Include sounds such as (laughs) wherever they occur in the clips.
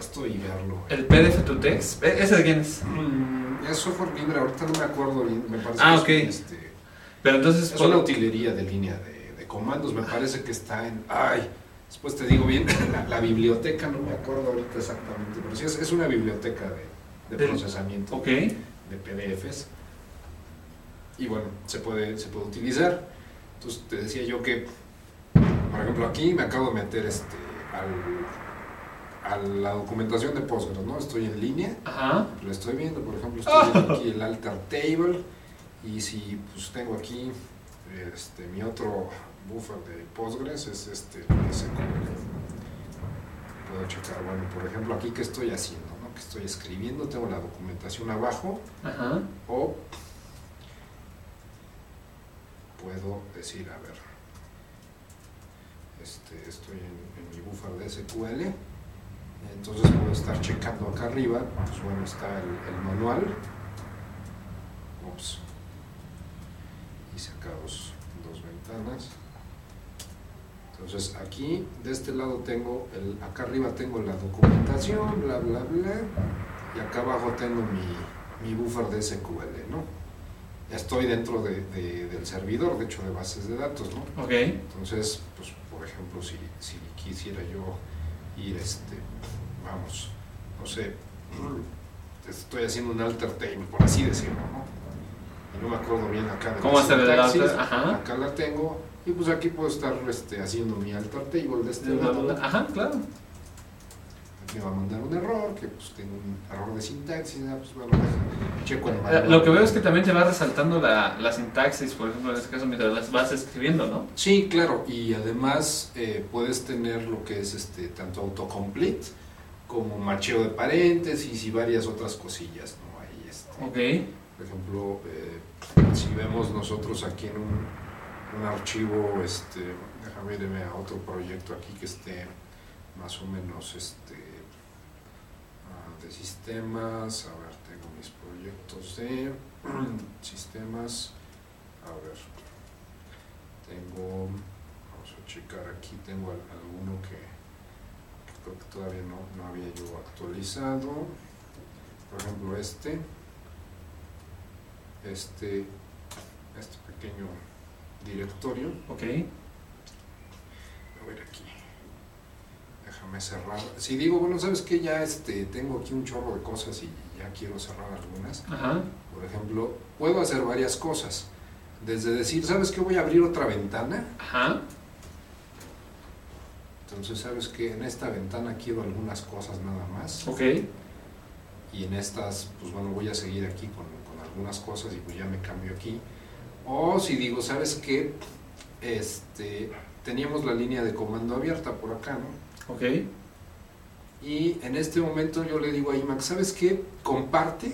texto y verlo. ¿El PDF to text? ¿E- ¿Ese de quién es? Mm, es software libre, ahorita no me acuerdo bien, me parece Ah, que es, ok. un, este, Pero entonces... es ¿puedo- una utilería de línea de, de comandos, me parece que está en... Ay, después te digo bien, (laughs) la, la biblioteca, no me acuerdo ahorita exactamente, pero sí es, es una biblioteca de, de procesamiento Ok. de PDFs. Y bueno, se puede, se puede utilizar. Entonces te decía yo que, por ejemplo, aquí me acabo de meter este, al, a la documentación de Postgres, ¿no? Estoy en línea, Ajá. lo estoy viendo, por ejemplo, (laughs) estoy viendo aquí el alter table y si pues tengo aquí este, mi otro buffer de Postgres es este SQL. Puedo checar, bueno, por ejemplo, aquí que estoy haciendo, ¿no? Que estoy escribiendo, tengo la documentación abajo Ajá. o puedo decir, a ver, este, estoy en, en mi buffer de SQL, entonces puedo estar checando acá arriba, pues bueno, está el, el manual, ups, hice acá dos, dos ventanas, entonces aquí, de este lado tengo, el, acá arriba tengo la documentación, bla, bla, bla, y acá abajo tengo mi, mi buffer de SQL, ¿no? Ya estoy dentro de- de- del servidor, de hecho, de bases de datos, ¿no? Ok. Entonces, pues, por ejemplo, si, si quisiera yo ir, este, vamos, no sé, estoy haciendo un alter table, por así decirlo, ¿no? Y no me acuerdo bien acá de ¿Cómo la hacer el alter? Ajá. Acá la tengo, y pues aquí puedo estar este, haciendo mi alter table de este lado. Ajá, claro. Me va a mandar un error, que pues tengo un error de sintaxis, ah, pues bueno, deja, checo el Eh, manual. Lo que veo es que también te va resaltando la, la sintaxis, por ejemplo, en este caso, mientras las vas escribiendo, ¿no? Sí, claro, y además eh, puedes tener lo que es este tanto autocomplete como macheo de paréntesis y varias otras cosillas, ¿no? Ahí este, Ok. por ejemplo, eh, si vemos nosotros aquí en un, un archivo, este, déjame irme a otro proyecto aquí que esté más o menos este, de sistemas, a ver, tengo mis proyectos de (clears throat) sistemas, a ver, tengo, vamos a checar aquí, tengo al- alguno que, que creo que todavía no, no había yo actualizado, por ejemplo este, este, este pequeño directorio. Ok. A ver aquí. Déjame cerrar. Si digo, bueno, ¿sabes qué? Ya este, tengo aquí un chorro de cosas y ya quiero cerrar algunas. Ajá. Por ejemplo, puedo hacer varias cosas. Desde decir, ¿sabes qué? Voy a abrir otra ventana. Ajá. Entonces, ¿sabes qué? En esta ventana quiero algunas cosas nada más. Ok. y en estas, pues bueno, voy a seguir aquí con, con algunas cosas y pues ya me cambio aquí. O si digo, ¿sabes qué? Este, teníamos la línea de comando abierta por acá, ¿no? Ok. Y en este momento yo le digo a IMAX, ¿sabes qué? Comparte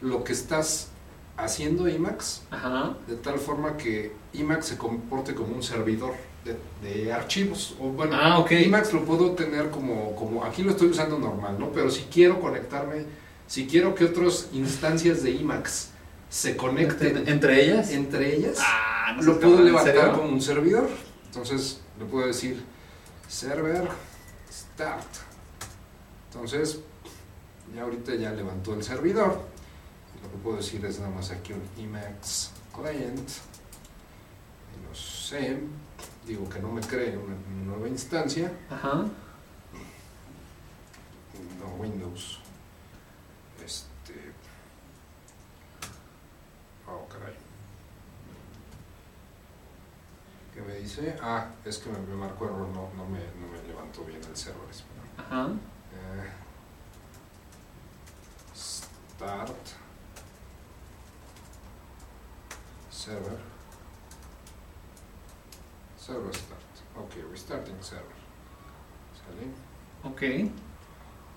lo que estás haciendo IMAX Ajá. de tal forma que IMAX se comporte como un servidor de, de archivos. O bueno, Ah, ok. IMAX lo puedo tener como, como, aquí lo estoy usando normal, ¿no? Pero si quiero conectarme, si quiero que otras instancias de IMAX se conecten ¿Entre ellas? entre ellas, Ah, no lo puedo cabrón, ¿en levantar serio? como un servidor. Entonces le puedo decir server start. Entonces, ya ahorita ya levantó el servidor. Lo que puedo decir es nada más aquí un Emacs client. Lo sé. Digo que no me cree una, una nueva instancia. Ajá. No Windows. Este. Oh, caray. ¿Qué me dice? Ah, es que me, me marcó error, no, no, me, no me levantó bien el server. Ajá. Eh, start. Server. Server start. Ok, restarting server. ¿Sale? Ok.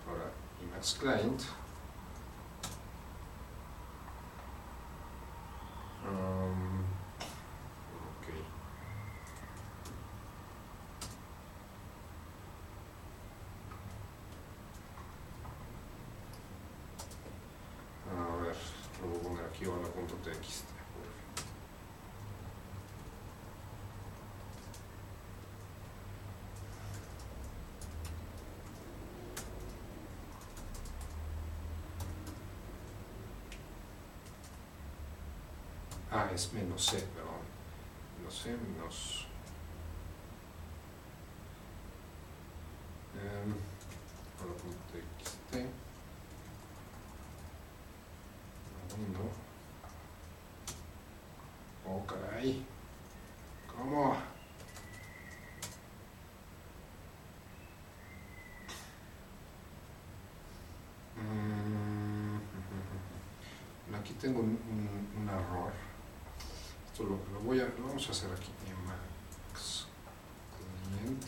Ahora, Emacs Client. Um, ok. A ver, lo voy a poner aquí hola.txt. Ah, es menos C, perdón. Menos C, menos... Oh, caray. ¿Cómo? Mm, (laughs) Aquí tengo un error. Esto lo, lo voy a, lo vamos a hacer aquí. Emacs client.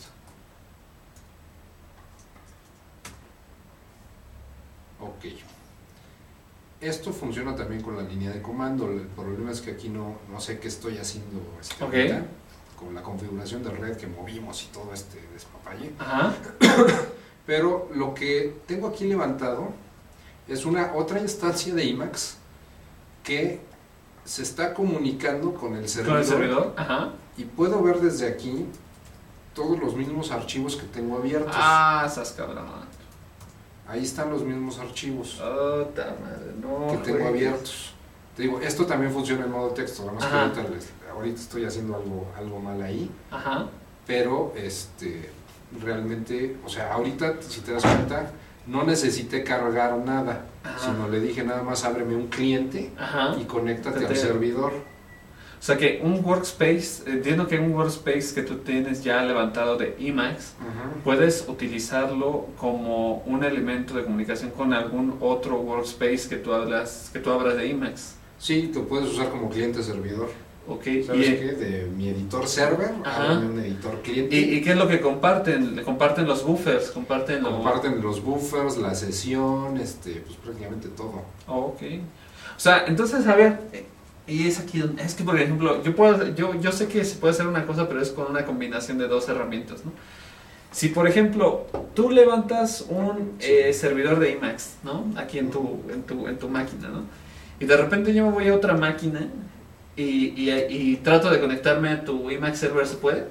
Ok. Esto funciona también con la línea de comando. El problema es que aquí no, no sé qué estoy haciendo este, Ok. ahorita, con la configuración de red que movimos y todo este despapalle. Ajá. (coughs) Pero lo que tengo aquí levantado es una otra instancia de IMAX que se está comunicando con el servidor, Con el servidor. Ajá. y puedo ver desde aquí todos los mismos archivos que tengo abiertos. Ah, estás cabrón. Ahí están los mismos archivos Puta madre, no. que tengo abiertos. Te digo, esto también funciona en modo texto, nada más que ahorita, ahorita estoy haciendo algo, algo mal ahí, Ajá. pero este realmente, o sea, ahorita si te das cuenta, no necesité cargar nada, Ajá. sino le dije nada más ábreme un cliente Ajá. y conéctate al Te- servidor. O sea que un workspace, entiendo que un workspace que tú tienes ya levantado de Emacs, Ujú. puedes utilizarlo como un elemento de comunicación con algún otro workspace que tú hablas, que tú abras de Emacs. Sí, lo puedes usar como cliente servidor. Ok. ¿Sabes Y, qué? De mi editor server, ábreme un editor cliente. y, y qué es lo que comparten? Comparten los buffers, comparten lo- Comparten los buffers, la sesión, este, pues prácticamente todo. Oh, ok. O sea, entonces, a ver, y es aquí donde, es que por ejemplo, yo puedo, yo, yo sé que se puede hacer una cosa, pero es con una combinación de dos herramientas, ¿no? Si por ejemplo, tú levantas un Sí. eh, servidor de Emacs, ¿no? Aquí en tu, en tu, en tu máquina, ¿no? Y de repente yo me voy a otra máquina y, y, y trato de conectarme a tu Emacs server, ¿se puede?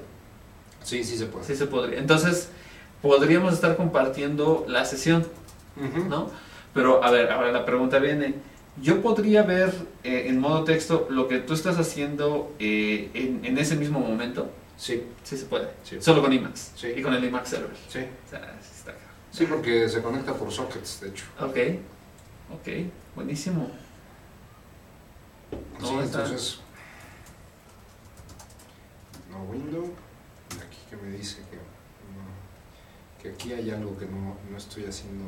Sí, sí se puede. Sí se podría. Entonces, podríamos estar compartiendo la sesión. ¿no? Pero, a ver, ahora la pregunta viene, ¿yo podría ver eh, en modo texto lo que tú estás haciendo eh, en, en ese mismo momento? Sí, Sí se puede. Sí. Solo con Emacs. Sí. Y con el Emacs Server. sí. O sea, sí está acá. Sí, porque se conecta por sockets, de hecho. Ok, ok, buenísimo. No, sí, entonces. No window. y Aquí que me dice que, mm, que aquí hay algo que no, no estoy haciendo.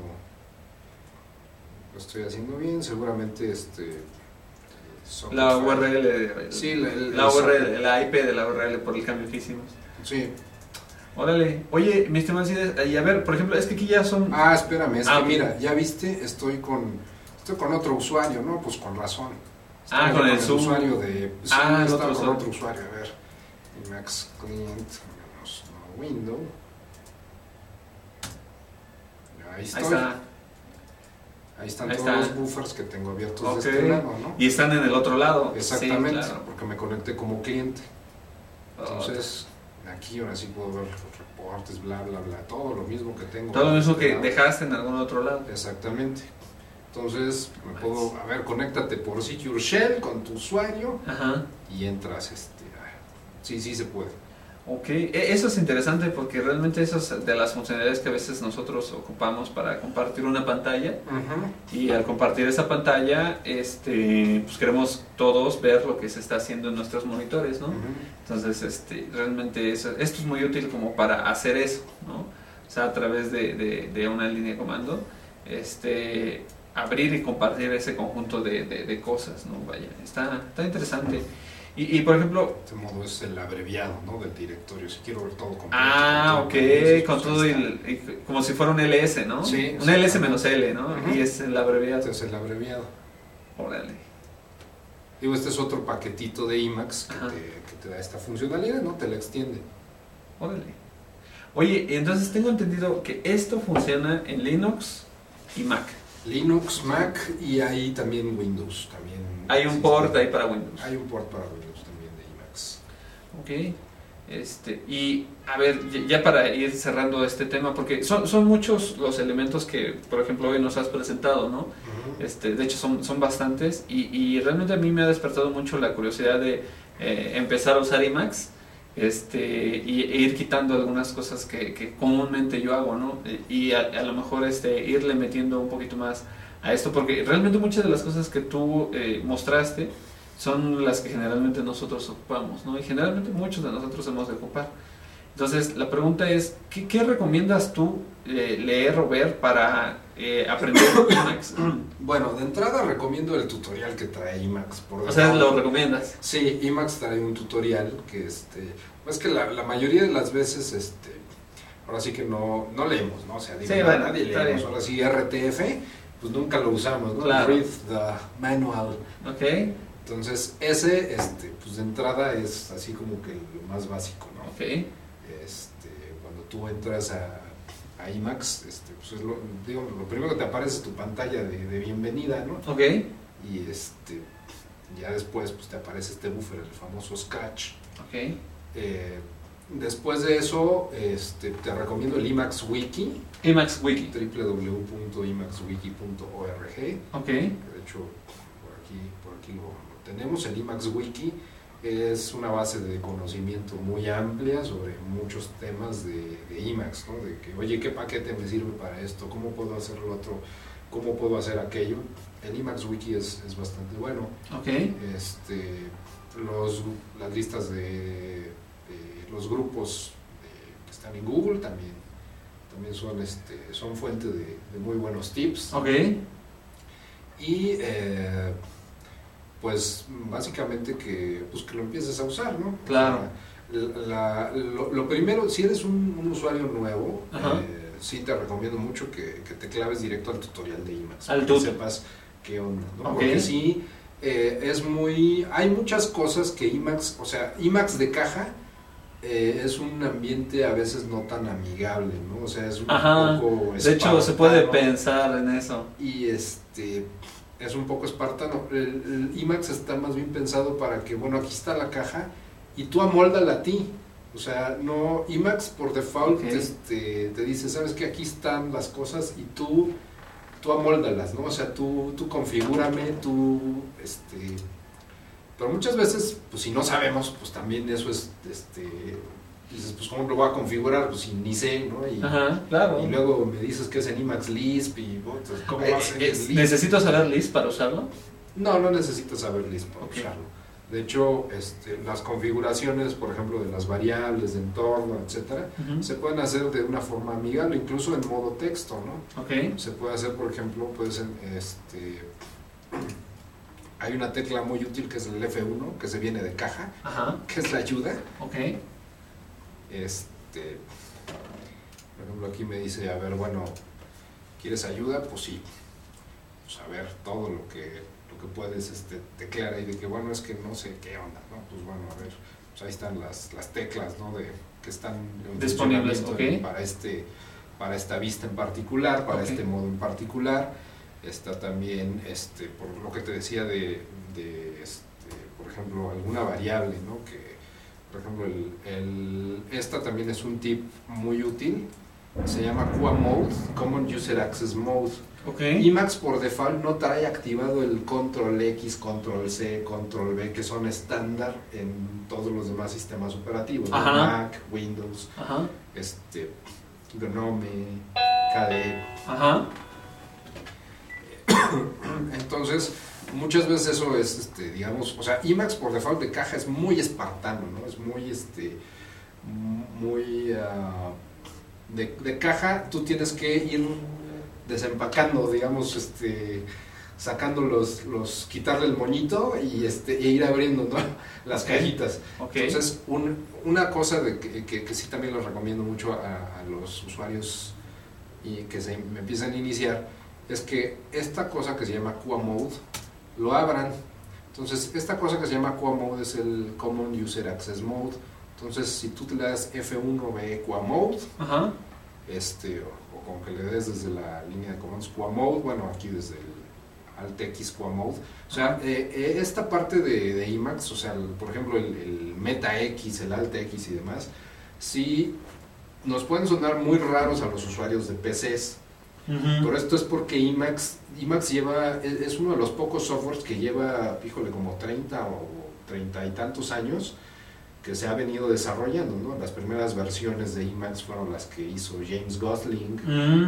Lo estoy haciendo bien. Seguramente este. La URL, de- Sí, la, el- la el URL, socket. la IP de la URL por el cambio que hicimos. Sí. Órale, oye, mi estimado Cides, y a ver, por ejemplo, es que aquí ya son... Ah, espérame, es Ah, que mira, ya viste, estoy con. Estoy con otro usuario, ¿no? Pues con razón. Ah, Estaba con el Zoom. usuario de. Sí, Ah, el estaba otro con Zoom. otro usuario, a ver. Emacs client menos no window. Ahí estoy. Ahí está. Ahí están Ahí todos está. los buffers que tengo abiertos Ok. de este lado, ¿no? Y están en el otro lado. Exactamente, Sí, claro. porque me conecté como cliente. Entonces, aquí ahora sí puedo ver los reportes, bla, bla, bla, todo lo mismo que tengo. Todo lo mismo que Ah, dejaste en algún otro lado. Exactamente. Entonces, me puedo, a ver, conéctate por Secure Shell con tu usuario Ajá. y entras, este, sí, sí se puede. Ok, E- eso es interesante porque realmente eso es de las funcionalidades que a veces nosotros ocupamos para compartir una pantalla y al compartir esa pantalla, este, pues queremos todos ver lo que se está haciendo en nuestros monitores, ¿no? Entonces, este, realmente eso, esto es muy útil como para hacer eso, ¿no? O sea, a través de, de- de una línea de comando, este, abrir y compartir ese conjunto de, de- de cosas, ¿no? Vaya, está, está interesante. Y, y, por ejemplo, Este modo es el abreviado, ¿no? Del directorio. Si quiero ver todo completo. ah, ok, con todo el, y como si fuera un ls, ¿no? Sí, Un ls menos l, ¿no? Y es el abreviado. Este es el abreviado. Órale. Digo, este es otro paquetito de IMAX que te, que te da esta funcionalidad, ¿no? Te la extiende. Órale. Oye, entonces tengo entendido que esto funciona en Linux y Mac. Linux, Mac y hay también Windows. También Hay un port ahí para Windows. Hay un port para Windows también de IMAX. Ok. Este, y a ver, ya- para ir cerrando este tema, porque son, son muchos los elementos que, por ejemplo, hoy nos has presentado, ¿no? Este, de hecho, son, son bastantes y, y realmente a mí me ha despertado mucho la curiosidad de eh, empezar a usar IMAX este, y, e ir quitando algunas cosas que, que comúnmente yo hago, ¿no? Y a, a, lo mejor este, irle metiendo un poquito más a esto, porque realmente muchas de las cosas que tú eh, mostraste son las que generalmente nosotros ocupamos, ¿no? Y generalmente muchos de nosotros hemos de ocupar. Entonces, la pregunta es, ¿qué, qué recomiendas tú eh, leer o ver para eh, aprender (coughs) IMAX? Bueno, de entrada recomiendo el tutorial que trae IMAX. Por o sea, ¿lo recomiendas? Sí, IMAX trae un tutorial que, este, es que la, la, mayoría de las veces, este, ahora sí que no, no leemos, ¿no? O sea, sí, bueno, nadie leemos. Ahora sí, RTF, pues nunca lo usamos, ¿no? Claro. Read the manual. Ok. Entonces, ese, este, pues de entrada es así como que lo más básico, ¿no? Ok. Este, cuando tú entras a, a IMAX, este, pues es lo, digo, lo primero que te aparece es tu pantalla de, de bienvenida, ¿no? Ok. Y este, ya después pues te aparece este buffer, el famoso Sketch. Ok. Eh, después de eso, este, te recomiendo el IMAX Wiki. IMAX Wiki. www.imaxwiki.org. Ok. De hecho, por aquí, por aquí lo, lo tenemos. El IMAX Wiki es una base de conocimiento muy amplia sobre muchos temas de, de, IMAX, ¿no? De que, oye, ¿qué paquete me sirve para esto? ¿Cómo puedo hacer lo otro? ¿Cómo puedo hacer aquello? El IMAX Wiki es, es bastante bueno. Ok. Este, los, las listas de, de los grupos de, que están en Google también, también son, este, son fuente de, muy buenos tips. Ok. Y eh, pues básicamente que, pues, que lo empieces a usar, ¿no? Claro. La, lo, lo, primero, si eres un, un usuario nuevo, eh, sí te recomiendo mucho que, que, te claves directo al tutorial de IMAX. Al que sepas qué onda, ¿no? Okay. Porque sí, eh, es muy... Hay muchas cosas que IMAX, o sea, IMAX de caja eh, es un ambiente a veces no tan amigable, ¿no? O sea, es un Ajá. poco... De hecho, se puede pensar en eso. Y este es un poco espartano. El, el, IMAX está más bien pensado para que, bueno, aquí está la caja y tú amóldala a ti. O sea, no, IMAX por default Okay. este, te dice, sabes que aquí están las cosas y tú, tú amóldalas, ¿no? O sea, tú, tú configúrame, tú, este... Pero muchas veces, pues si no sabemos, pues también eso es, este... Dices, pues ¿cómo lo voy a configurar? Pues ni sé, ¿no? Y, Ajá, claro. y luego me dices que es en IMAX Lisp y entonces, ¿cómo va a ser Eh, eh, Lisp? ¿Necesito saber Lisp para usarlo? No, no necesitas saber Lisp para usarlo. De hecho, este, las configuraciones, por ejemplo, de las variables de entorno, etcétera, se pueden hacer de una forma amigable, incluso en modo texto, ¿no? Ok. Se puede hacer, por ejemplo, puedes en- este, hay una tecla muy útil que es el F1, que se viene de caja, Ajá. que es la ayuda. Ok. Este, por ejemplo, aquí me dice, a ver, bueno, ¿quieres ayuda? Pues sí. Pues a ver, todo lo que, lo que puedes este, teclear ahí de que, bueno, es que no sé qué onda, ¿no? Pues bueno, a ver, pues ahí están las, las teclas, ¿no? De, que están Disponibles, para, este, para esta vista en particular, para este modo en particular. Está también, este, por lo que te decía de, de, este, por ejemplo, alguna variable, ¿no? Que, por ejemplo, el, el- esta también es un tip muy útil. Se llama QA Mode, Common User Access Mode. Ok. Emacs por default no trae activado el control X, control C, control B, que son estándar en todos los demás sistemas operativos. Mac, Windows, Ajá. este, Gnome, KDE. Ajá. (coughs) Entonces, muchas veces eso es, este, digamos, o sea, Emacs por default de caja es muy espartano, ¿no? Es muy, este, muy... ah, de, de caja tú tienes que ir desempacando, digamos, este sacando los, los quitarle el moñito y este e ir abriendo ¿no? (laughs) las cajitas. Ok. Entonces, un- una cosa de que, que- que sí también les recomiendo mucho a, a los usuarios y que se me empiezan a iniciar es que esta cosa que se llama QA Mode lo abran. Entonces, esta cosa que se llama QA Mode es el Common User Access Mode. Entonces, si tú te le das F1 ve QA Mode, Ajá. este, o, o con que le des desde la línea de comandos QA Mode, bueno, aquí desde el Alt X QA Mode. O sea, eh, eh, esta parte de, de Emacs, o sea, el- por ejemplo, el, el Meta X, el Alt X y demás, sí nos pueden sonar muy raros a los usuarios de PCs, Pero esto es porque Emacs, Emacs lleva, es uno de los pocos softwares que lleva, híjole, como 30 o 30 y tantos años que se ha venido desarrollando, ¿no? Las primeras versiones de Emacs fueron las que hizo James Gosling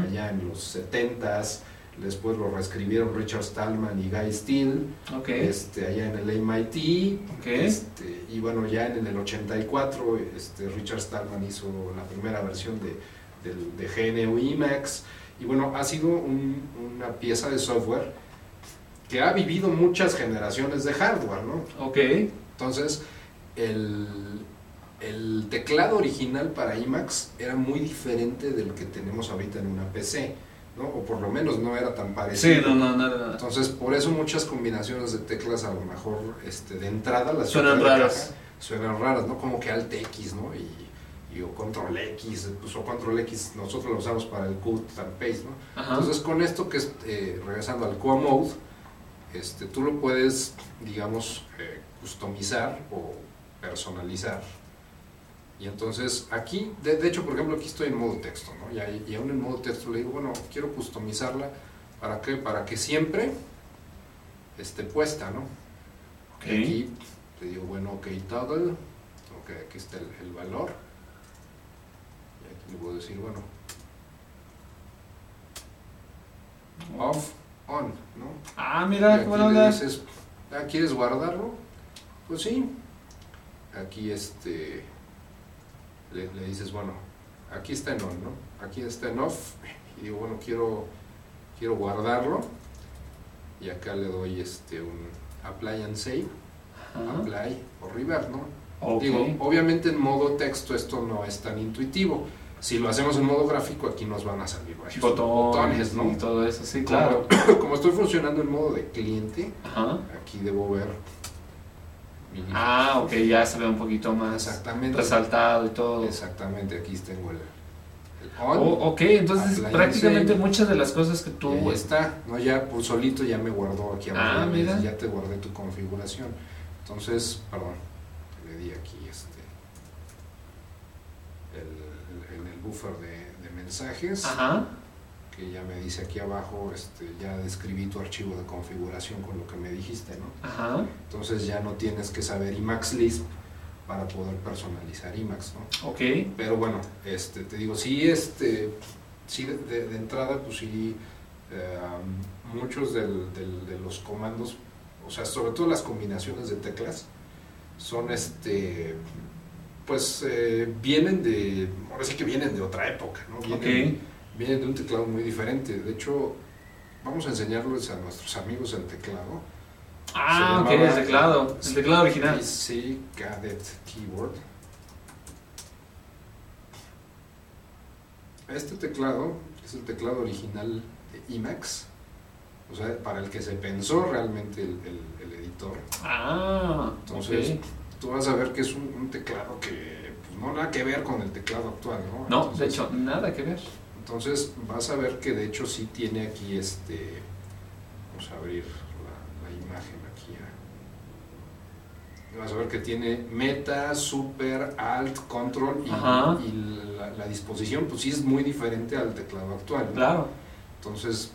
allá en los 70s, después lo reescribieron Richard Stallman y Guy Steele, este, allá en el MIT, ok. este, y bueno, ya en el 84 este, Richard Stallman hizo la primera versión de, del- de GNU Emacs, y bueno, ha sido un- una pieza de software que ha vivido muchas generaciones de hardware, ¿no? Ok, Entonces, el, el teclado original para Emacs era muy diferente del que tenemos ahorita en una PC, ¿no? O por lo menos no era tan parecido. sí, no, no, nada, nada. Entonces, por eso muchas combinaciones de teclas a lo mejor este, de entrada las Suenan raras. caja, suenan raras, ¿no? Como que Alt X, ¿no? Y, y o Control X, pues, o Control X nosotros lo usamos para el cut and paste, ¿no? Ajá. Entonces, con esto que es, eh, regresando al Core Mode, este, tú lo puedes, digamos, eh, customizar o personalizar. Y entonces aquí, de, de hecho, por ejemplo, aquí estoy en modo texto, ¿no? Y, ahí- y aún en modo texto le digo, bueno, quiero customizarla, ¿para qué? Para que siempre esté puesta, ¿no? Ok. Y aquí te digo, bueno, ok, toggle, ok, aquí está el, el valor. Le puedo decir, bueno, off, on, ¿no? Ah, mira, buena le onda. dices, ah, ¿quieres guardarlo? Pues sí. Aquí este le, le dices, bueno, aquí está en on, ¿no? Aquí está en off. Y digo, bueno, quiero, quiero guardarlo. Y acá le doy este un apply and save, Ajá. apply o revert, ¿no? Digo, obviamente en modo texto esto no es tan intuitivo. Si lo hacemos en modo gráfico, aquí nos van a salir varios botones, ¿no? y todo eso, sí, claro. (coughs) Como estoy funcionando en modo de cliente, Ajá. aquí debo ver Ah, ok, ya se ve un poquito más exactamente resaltado y todo. exactamente aquí tengo el, el on Oh, ok, entonces prácticamente muchas de las cosas que tú... ahí está no ya por solito ya me guardó aquí Ah, abajo mira. ya te guardé tu configuración entonces perdón le di aquí este el, el- en el buffer de, de mensajes Ajá. que ya me dice aquí abajo este ya describí tu archivo de configuración con lo que me dijiste no Ajá. Entonces ya no tienes que saber Emacs Lisp para poder personalizar Emacs, ¿no? Ok. Pero bueno, este, te digo, sí, este, sí de, de- de entrada, pues sí, eh, muchos del- del- de los comandos, o sea, sobre todo las combinaciones de teclas, son este, pues eh, vienen de, ahora sí que vienen de otra época, ¿no? Vienen, vienen de un teclado muy diferente. De hecho, vamos a enseñarles a nuestros amigos el teclado. Ah, ok, el teclado. El teclado original. PC Cadet Keyboard. Este teclado es el teclado original de Emacs, o sea, para el que se pensó realmente el, el- el editor. Ah, Entonces. Tú vas a ver que es un, un teclado que pues, no nada que ver con el teclado actual, ¿no? No, de Entonces, hecho, nada que ver. Entonces vas a ver que de hecho sí tiene aquí este. Vamos a abrir la, la imagen aquí. ¿eh? Vas a ver que tiene meta, super, alt, control y, y la, la disposición, pues sí es muy diferente al teclado actual. ¿no? Claro. Entonces,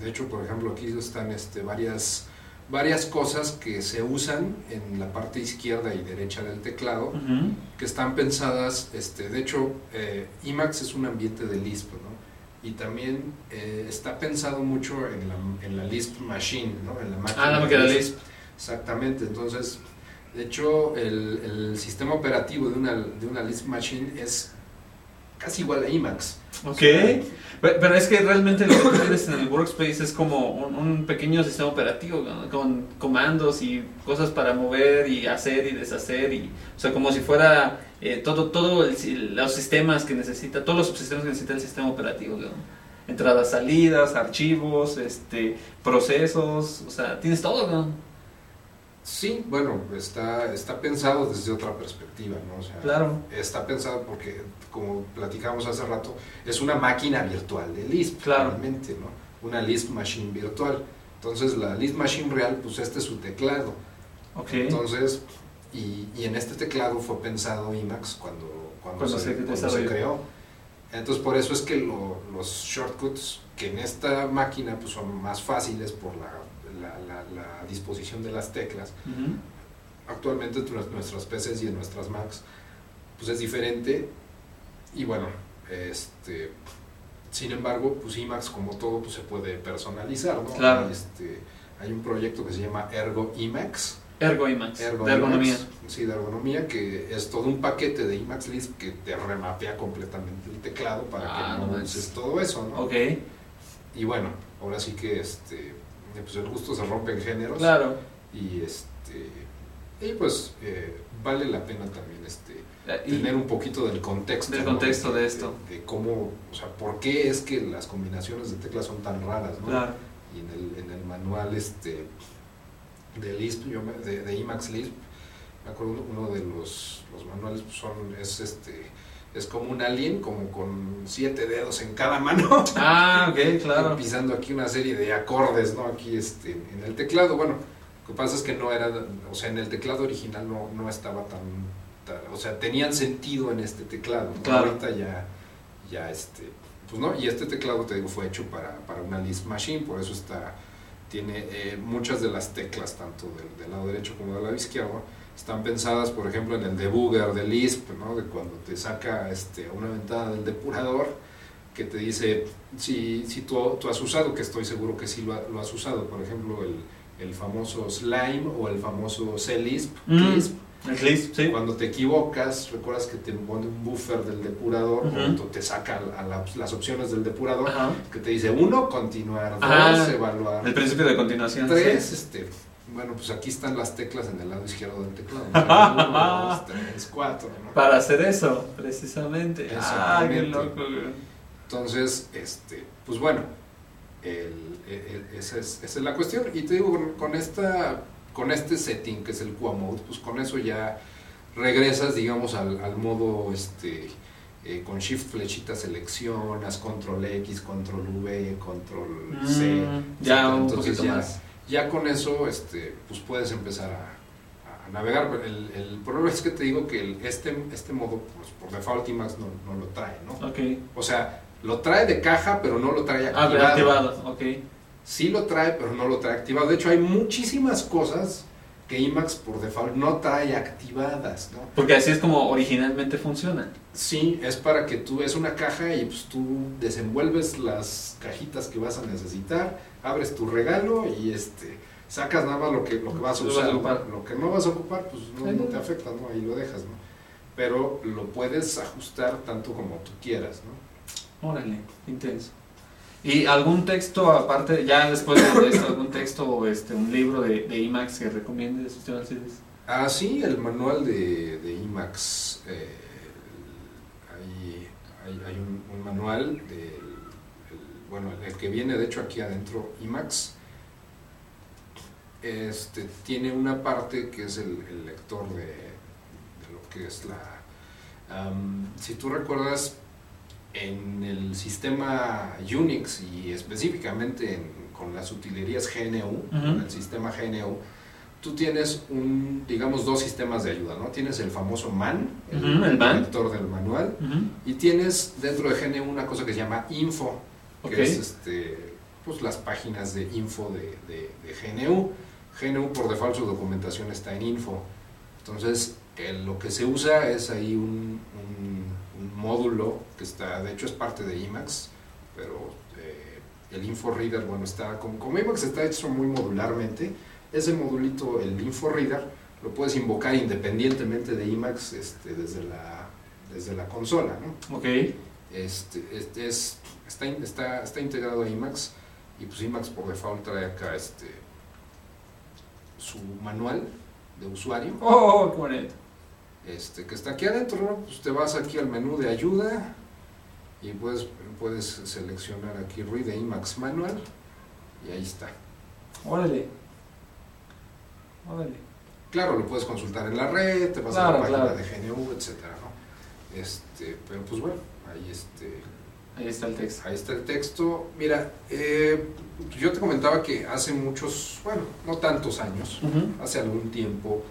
de hecho, por ejemplo, aquí están este, varias, varias cosas que se usan en la parte izquierda y derecha del teclado que están pensadas, este, de hecho, eh, Emacs es un ambiente de Lisp, ¿no? Y también eh, está pensado mucho en la, en la Lisp Machine, ¿no? En la máquina. Ah, la máquina Lisp. Lisp. Exactamente, entonces, de hecho, el, el sistema operativo de una, de una Lisp Machine es casi igual a Emacs. Ok. Pe- Pero es que realmente lo que tienes en el workspace es como un, un pequeño sistema operativo ¿no? con comandos y cosas para mover y hacer y deshacer y o sea como si fuera eh, todo todo el los sistemas que necesita todos los subsistemas que necesita el sistema operativo ¿no? entradas salidas archivos este procesos o sea tienes todo ¿no? Sí, bueno, está, está pensado desde otra perspectiva, ¿no? O sea, claro está pensado porque, como platicamos hace rato, es una máquina virtual de Lisp, Claro. realmente, ¿no? Una Lisp Machine virtual. Entonces, la Lisp Machine real, pues este es su teclado. ok Entonces, y, y en este teclado fue pensado Emacs cuando, cuando, Cuando se, se cuando se creó. Entonces por eso es que lo- los shortcuts que en esta máquina pues, son más fáciles por la, la- la- la disposición de las teclas. Ujú. Actualmente en nues- nuestras PCs y en nuestras Macs pues es diferente y bueno, este, sin embargo pues Emacs como todo pues se puede personalizar, ¿no? Claro. Este, hay un proyecto que se llama Ergo Emacs. Ergo IMAX, Ergo de ergonomía. Emacs, sí, de ergonomía, que es todo un paquete de Emacs Lisp que te remapea completamente el teclado para Ah, que no uses todo eso, ¿no? Ok, Y bueno, ahora sí que este, pues el gusto se rompe en géneros claro. y este y pues eh, vale la pena también este y- tener un poquito del contexto Del ¿no? contexto de esto. de, cómo o sea por qué es que las combinaciones de teclas son tan raras ¿no? Claro. y en el, en el manual este de Lisp yo me- de, de Emacs Lisp me acuerdo uno de los, los manuales pues, son es este es como un alien como con siete dedos en cada mano (laughs) Ah, ok, (laughs) claro. pisando aquí una serie de acordes, ¿no? Aquí este, en el teclado, bueno, lo que pasa es que no era, o sea, en el teclado original no, no estaba tan, tan- o sea, tenían sentido en este teclado, ¿no? Claro. Ahorita ya, ya este, pues no, y este teclado, te digo, fue hecho para, para una Lisp Machine, por eso está, tiene eh, muchas de las teclas, tanto del, del lado derecho como del lado izquierdo, están pensadas, por ejemplo, en el debugger de Lisp, ¿no? De cuando te saca este, una ventana del depurador, que te dice si, si tú, tú has usado, que estoy seguro que sí lo, ha- lo has usado, por ejemplo, el, el famoso Slime o el famoso CLisp, Mm. Lisp. Lisp, sí. Cuando te equivocas, recuerdas que te pone un buffer del depurador, cuando te saca a la- las opciones del depurador, que te dice uno, continuar, dos, Ah, evaluar, El principio de continuación. tres, sí. este, bueno, pues aquí están las teclas en el lado izquierdo del teclado. (laughs) Uno, dos, tres, cuatro, ¿no? Para hacer eso, precisamente. Ah, qué loco. Entonces, este, pues bueno, el- esa, es, esa es la cuestión. Y te digo, con, esta, con este setting que es el QA mode, pues con eso ya regresas, digamos, al, al modo este, eh, con shift flechita seleccionas, control X, control V, control C. Mm, ya un Entonces poquito ya, más. Ya con eso, este, pues puedes empezar a, a navegar. El, el problema es que te digo que el- este, este modo, pues por default Emacs no, no lo trae, ¿no? Ok. O sea, lo trae de caja, pero no lo trae Ah, activado. pero activado, ok. Sí lo trae, pero no lo trae activado. De hecho, hay muchísimas cosas que Emacs por default no trae activadas, ¿no? Porque así es como originalmente funciona. Sí, es para que tú es una caja y pues tú desenvuelves las cajitas que vas a necesitar, abres tu regalo y este sacas nada más lo que lo que vas a Lo vas a usar, ocupar. lo que no vas a ocupar pues no, te afecta, ¿no? Ahí lo dejas, ¿no? Pero lo puedes ajustar tanto como tú quieras, ¿no? Órale, intenso. ¿Y algún texto aparte, ya después de esto, algún texto o este, un libro de, de IMAX que recomiendes, usted Alcides? Ah, sí, el manual de, de IMAX. eh, hay hay, hay un, un manual, el- bueno, el que viene de hecho aquí adentro, IMAX. Este, tiene una parte que es el, el lector de, de lo que es la... si tú recuerdas, en el sistema Unix y específicamente en- con las utilerías GNU, con el sistema GNU, tú tienes un, digamos, dos sistemas de ayuda, ¿no? Tienes el famoso MAN, el, Ujú, el MAN. lector del manual, y tienes dentro de GNU una cosa que se llama Info, que es este, pues las páginas de info de, de- de GNU. GNU por default su documentación está en Info. Entonces, eh, lo que se usa es ahí un, un- un módulo que está, de hecho es parte de Emacs, pero eh, el Info Reader, bueno, está, como, como Emacs está hecho muy modularmente, ese modulito, el Info Reader, lo puedes invocar independientemente de Emacs este, desde, la, desde la consola, ¿no? Ok. Este, este es, está, in- está, está integrado a Emacs y pues Emacs por default trae acá este, su manual de usuario Oh, qué bonito. este, que está aquí adentro, ¿no? Pues te vas aquí al menú de ayuda y puedes, puedes seleccionar aquí Read Emacs Manual y ahí está. Órale. Órale. Claro, lo puedes consultar en la red, te vas a Claro, la página claro. de GNU, etcétera, ¿no? Este, pero pues bueno, ahí este, Ahí está el texto. Ahí está el texto. Mira, eh, yo te comentaba que hace muchos, bueno, no tantos años, hace algún tiempo,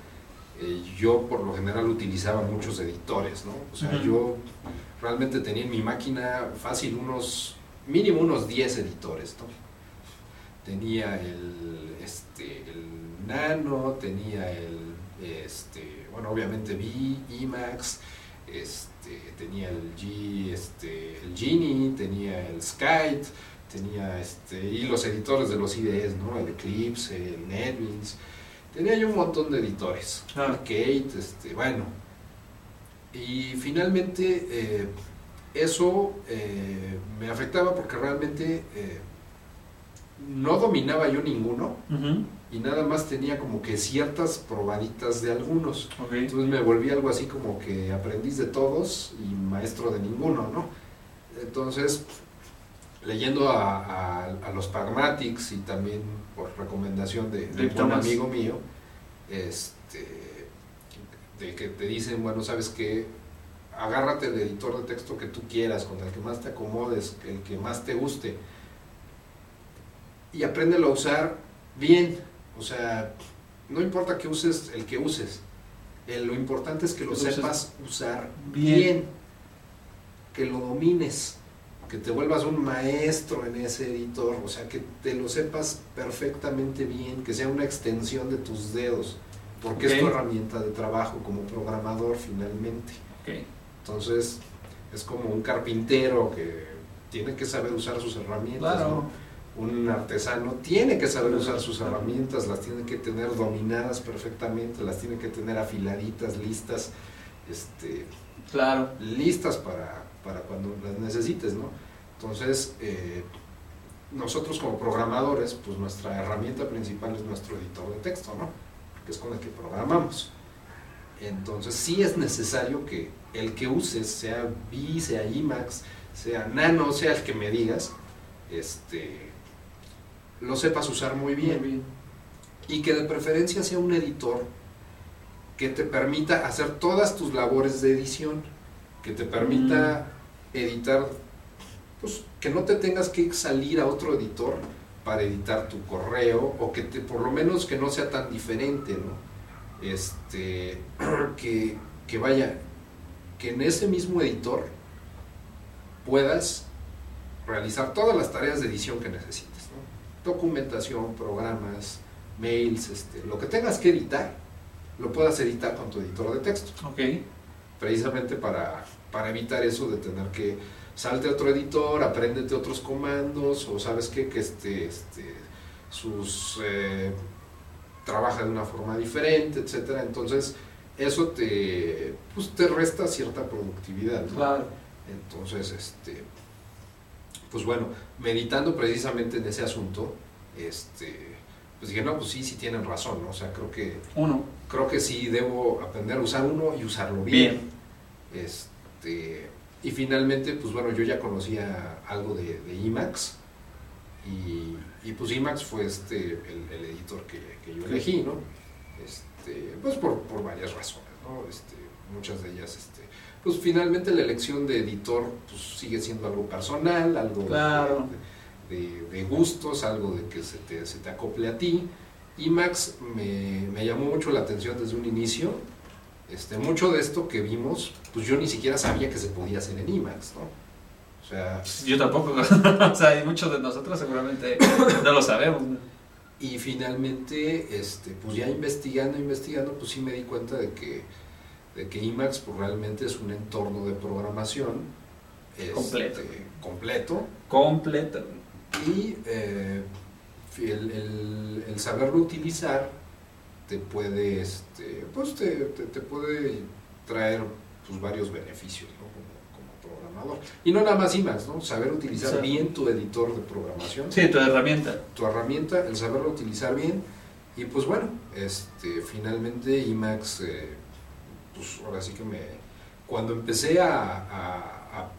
eh, yo por lo general utilizaba muchos editores, ¿no? O sea, yo realmente tenía en mi máquina fácil unos, mínimo unos 10 editores, ¿no? Tenía el, este, el Nano, tenía el, este, bueno, obviamente V, Emacs, este, tenía el G, este, el Genie, tenía el Skype, tenía este, y los editores de los IDEs, ¿no? El Eclipse, el NetBeans, tenía yo un montón de editores, Ah. Kate, este, bueno, y finalmente eh, eso eh, me afectaba porque realmente eh, no dominaba yo ninguno. Y nada más tenía como que ciertas probaditas de algunos. Entonces me volví algo así como que aprendiz de todos y maestro de ninguno, ¿no? Entonces, leyendo a, a- a los Pragmatics y también por recomendación de, un amigo mío, este, de que te dicen, bueno, sabes que agárrate el editor de texto que tú quieras, con el que más te acomodes, el que más te guste, y apréndelo a usar bien. O sea, no importa que uses el que uses, eh, lo importante es que lo Que sepas usar bien. bien. que lo domines, que te vuelvas un maestro en ese editor, o sea, que te lo sepas perfectamente bien, que sea una extensión de tus dedos, porque es tu herramienta de trabajo como programador finalmente. Entonces, es como un carpintero que tiene que saber usar sus herramientas, Claro. ¿no? Un artesano tiene que saber usar sus herramientas, las tiene que tener dominadas perfectamente, las tiene que tener afiladitas, listas, este, Claro. listas para, para cuando las necesites, ¿no? Entonces, eh, nosotros como programadores, pues nuestra herramienta principal es nuestro editor de texto, ¿no? Que es con el que programamos. Entonces, sí es necesario que el que uses, sea V, sea Emacs, sea Nano, sea el que me digas, este, lo sepas usar muy bien y que de preferencia sea un editor que te permita hacer todas tus labores de edición, que te permita editar, pues que no te tengas que salir a otro editor para editar tu correo o que te, por lo menos que no sea tan diferente, ¿no? Este, (clears throat) que, que vaya, que en ese mismo editor puedas realizar todas las tareas de edición que necesites, ¿no? Documentación, programas, mails, este, lo que tengas que editar, lo puedas editar con tu editor de texto, Ok. precisamente para, para evitar eso de tener que salte a otro editor, apréndete otros comandos, o sabes qué, que este, este, sus eh, trabaja de una forma diferente, etcétera. Entonces, eso te, pues, te resta cierta productividad. ¿no? Claro. Entonces, este, pues bueno, meditando precisamente en ese asunto, este, pues dije, no, pues sí, sí tienen razón, ¿no? O sea, creo que, Uno. creo que sí debo aprender a usar uno y usarlo bien. Bien. Este, y finalmente, pues bueno, yo ya conocía algo de, de Emacs y, y pues Emacs fue este, el, el editor que, que yo elegí, ¿no? Este, pues por, por varias razones, ¿no? Este, muchas de ellas, este, pues finalmente la elección de editor pues, sigue siendo algo personal, algo de- Claro. de, de- de gustos, algo de que se te, se te acople a ti. Emacs me, me llamó mucho la atención desde un inicio. Este, mucho de esto que vimos, pues yo ni siquiera sabía que se podía hacer en Emacs, ¿no? O sea, Yo tampoco. (laughs) o sea, y muchos de nosotros seguramente no lo sabemos. ¿no? y finalmente, este, pues ya investigando, investigando, pues sí me di cuenta de que, de que Emacs pues realmente es un entorno de programación este, Completo. completo Completo. y eh, el, el- el saberlo utilizar te puede este, pues te, te- te puede traer pues, varios beneficios ¿no? como, como programador y no nada más Emacs ¿no? saber utilizar bien tu editor de programación Sí, tu herramienta. tu herramienta el saberlo utilizar bien y pues bueno este finalmente eh, pues ahora sí que me cuando empecé a, a- a-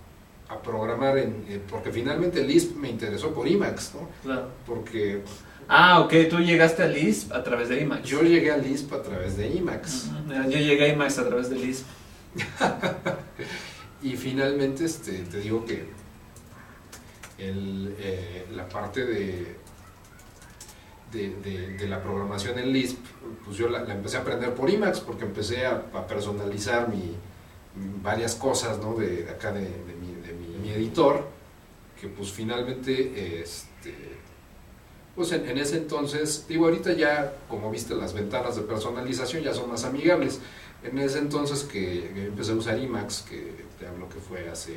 a programar en eh, porque finalmente Lisp me interesó por Emacs ¿no? Claro. porque Ah, ok. Tú llegaste a Lisp a través de Emacs. yo llegué a Lisp a través de Emacs Ujú. Yo llegué a Emacs a través de Lisp. (laughs) y finalmente este te digo que el, eh, la parte de, de, la programación en Lisp pues yo la, empecé a aprender por Emacs porque empecé a, a personalizar mi, varias cosas, ¿no? De, acá de, mi, de mi, editor, que pues finalmente, este, pues en, ese entonces, digo, ahorita ya, como viste, las ventanas de personalización ya son más amigables. En ese entonces que, empecé a usar IMAX, que te hablo que fue hace,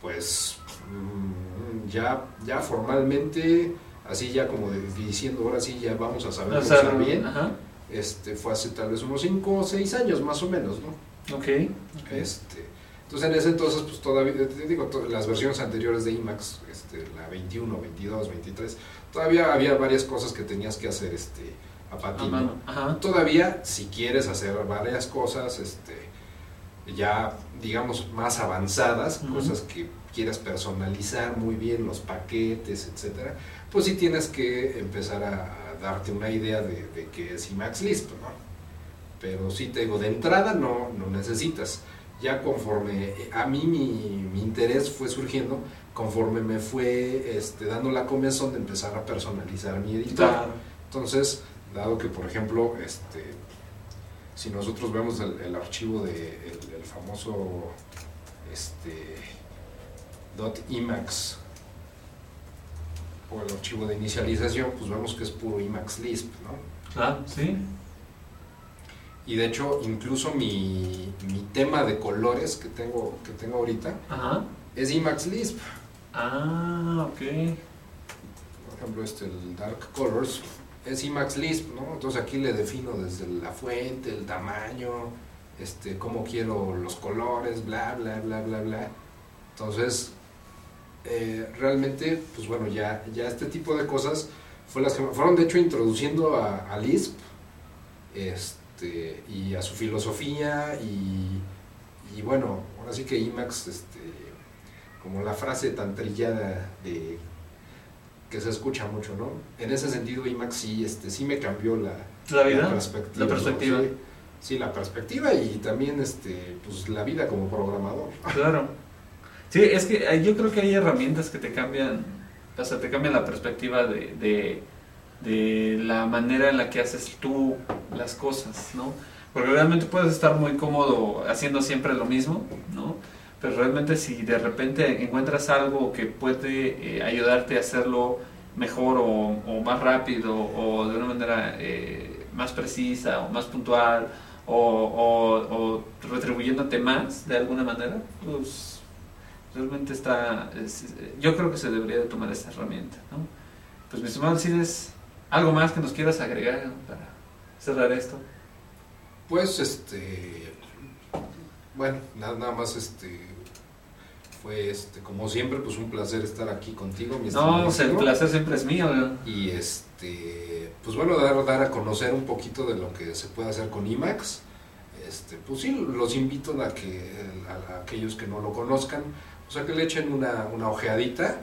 pues, mm, ya, ya formalmente, así ya como diciendo, ahora sí ya vamos a saber usar bien, este, fue hace tal vez unos 5 o 6 años más o menos, ¿no? Ok. Este, entonces en ese entonces, pues todavía, te digo, las versiones anteriores de IMAX, este, la 21, 22, 23, todavía había varias cosas que tenías que hacer este, a patín. Todavía, si quieres hacer varias cosas, este, ya digamos más avanzadas, cosas que quieras personalizar muy bien, los paquetes, etcétera, pues sí tienes que empezar a, darte una idea de, de qué es IMAX Lisp, ¿no? pero sí te digo, de entrada no, no necesitas. Ya conforme a mí mi, interés fue surgiendo, conforme me fue este, dando la comezón de empezar a personalizar mi editor. Entonces, dado que, por ejemplo, este, si nosotros vemos el, archivo de el, famoso este, .emacs o el archivo de inicialización, pues vemos que es puro Emacs Lisp, ¿no? Claro, sí. Y de hecho, incluso mi, mi tema de colores que tengo, que tengo ahorita es Emacs Lisp. Ah, ok. Por ejemplo, este, el Dark Colors, es Emacs Lisp, ¿no? Entonces aquí le defino desde la fuente, el tamaño, este, cómo quiero los colores, bla, bla, bla, bla, bla. Entonces, eh, realmente, pues bueno, ya, ya este tipo de cosas fue las que fueron de hecho introduciendo a, a Lisp. Este, y a su filosofía y, bueno, ahora sí que IMAX, este, como la frase tan trillada de que se escucha mucho, ¿no? En ese sentido IMAX sí, este, sí me cambió la, la, perspectiva. La perspectiva. Sí, la perspectiva y también este, pues, la vida como programador. Claro. Sí, es que yo creo que hay herramientas que te cambian, o sea, te cambian la perspectiva de de la manera en la que haces tú las cosas, ¿no? Porque realmente puedes estar muy cómodo haciendo siempre lo mismo, ¿no? Pero realmente si de repente encuentras algo que puede eh, ayudarte a hacerlo mejor o, más rápido o de una manera eh, más precisa o más puntual o, retribuyéndote más de alguna manera, pues realmente está, yo creo que se debería de tomar esta herramienta, ¿no? Pues mi estimado es ¿Algo más que nos quieras agregar para cerrar esto? Pues, este, bueno, nada, nada más, este, fue, este, como siempre, pues un placer estar aquí contigo, mi No, pues, el placer siempre es mío. Y, este, pues bueno, dar, dar a conocer un poquito de lo que se puede hacer con IMAX. Este, pues sí, los invito a que a, aquellos que no lo conozcan, o sea, que le echen una, una ojeadita,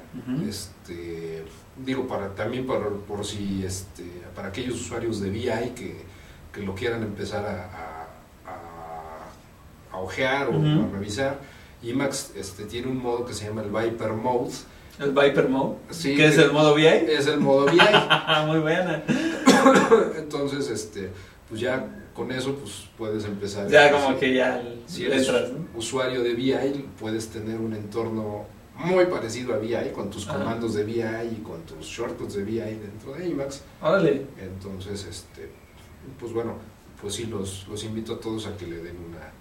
este digo, para también para, por si, este, para aquellos usuarios de VI que, que lo quieran empezar a, a, a, ojear o a revisar, Emacs este, tiene un modo que se llama el Viper Mode. ¿El Viper Mode? Sí. ¿Qué es el modo VI? Es el modo VI. (laughs) Muy buena. Entonces, este, pues ya con eso pues puedes empezar. Ya como que ya si eres usuario de VI, puedes tener un entorno muy parecido a VI, con tus comandos de VI y con tus shortcuts de VI dentro de Emacs. Órale. Entonces, este, pues bueno, pues sí, los, los invito a todos a que le den una,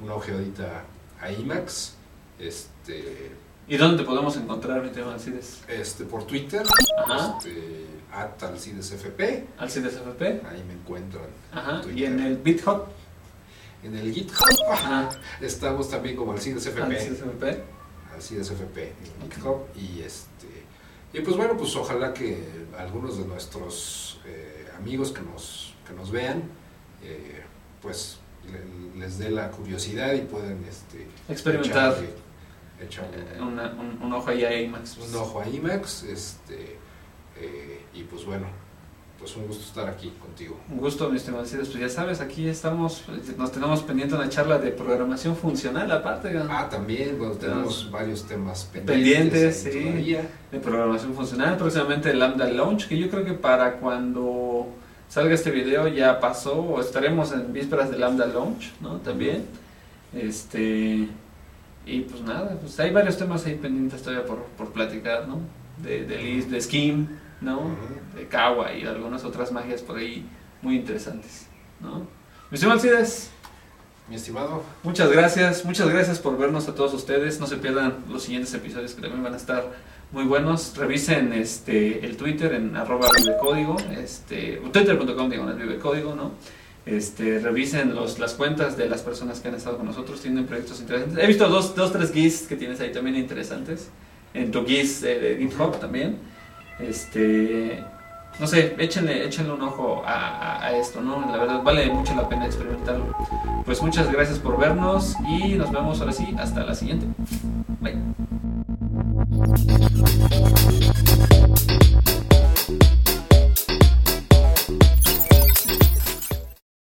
una ojeadita a Emacs. Este, ¿Y dónde podemos encontrar mi tema? Este, por Twitter, Ajá. este, at AlcidesFP. AlcidesFP. Ahí me encuentran. Ajá. ¿Y en el GitHub? En el GitHub (laughs) estamos también como AlcidesFP. AlcidesFP así es FP y este y pues bueno pues ojalá que algunos de nuestros eh, amigos que nos que nos vean eh, pues les dé la curiosidad y pueden este experimentar echar, eh, un, ojo ahí a IMAX un ojo a IMAX este y pues bueno pues un gusto estar aquí contigo. Un gusto, mi estimado Pues ya sabes, aquí estamos, nos tenemos pendiente una charla de programación funcional aparte. Ah, también, bueno, tenemos, varios temas pendientes. sí, de programación funcional. Próximamente el Lambda Launch, que yo creo que para cuando salga este video ya pasó, o estaremos en vísperas de Lambda Launch, ¿no? También. Este, y pues nada, pues hay varios temas ahí pendientes todavía por, por platicar, ¿no? De, de, de Skim, ¿no? De Kawa y algunas otras magias por ahí muy interesantes, ¿no? Mi estimado Alcides, Mi estimado, muchas gracias, muchas gracias por vernos a todos ustedes. No se pierdan los siguientes episodios que también van a estar muy buenos. Revisen este el Twitter en arroba vivecódigo, este, twitter.com diagonal vivecódigo, ¿no? Este, revisen los, las cuentas de las personas que han estado con nosotros, tienen proyectos interesantes. He visto dos, dos tres GIS que tienes ahí también interesantes. En tu GIS eh, de GitHub también. Este, no sé, échenle, échenle un ojo a, esto, ¿no? La verdad vale mucho la pena experimentarlo. Pues muchas gracias por vernos y nos vemos ahora sí hasta la siguiente. Bye.